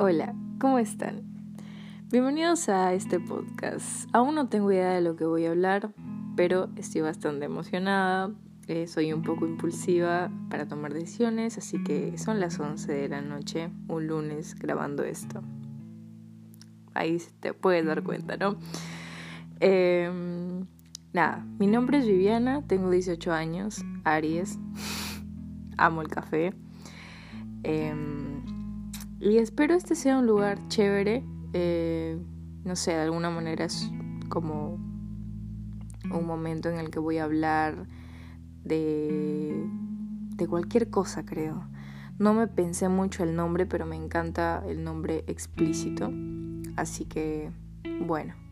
Hola, ¿cómo están? Bienvenidos a este podcast. Aún no tengo idea de lo que voy a hablar, pero estoy bastante emocionada. Eh, soy un poco impulsiva para tomar decisiones, así que son las 11 de la noche, un lunes, grabando esto. Ahí te puedes dar cuenta, ¿no? Em, nada, mi nombre es Viviana, tengo 18 años, Aries, amo el café. Em, y espero este sea un lugar chévere. Eh, no sé, de alguna manera es como un momento en el que voy a hablar de, de cualquier cosa, creo. No me pensé mucho el nombre, pero me encanta el nombre explícito. Así que, bueno.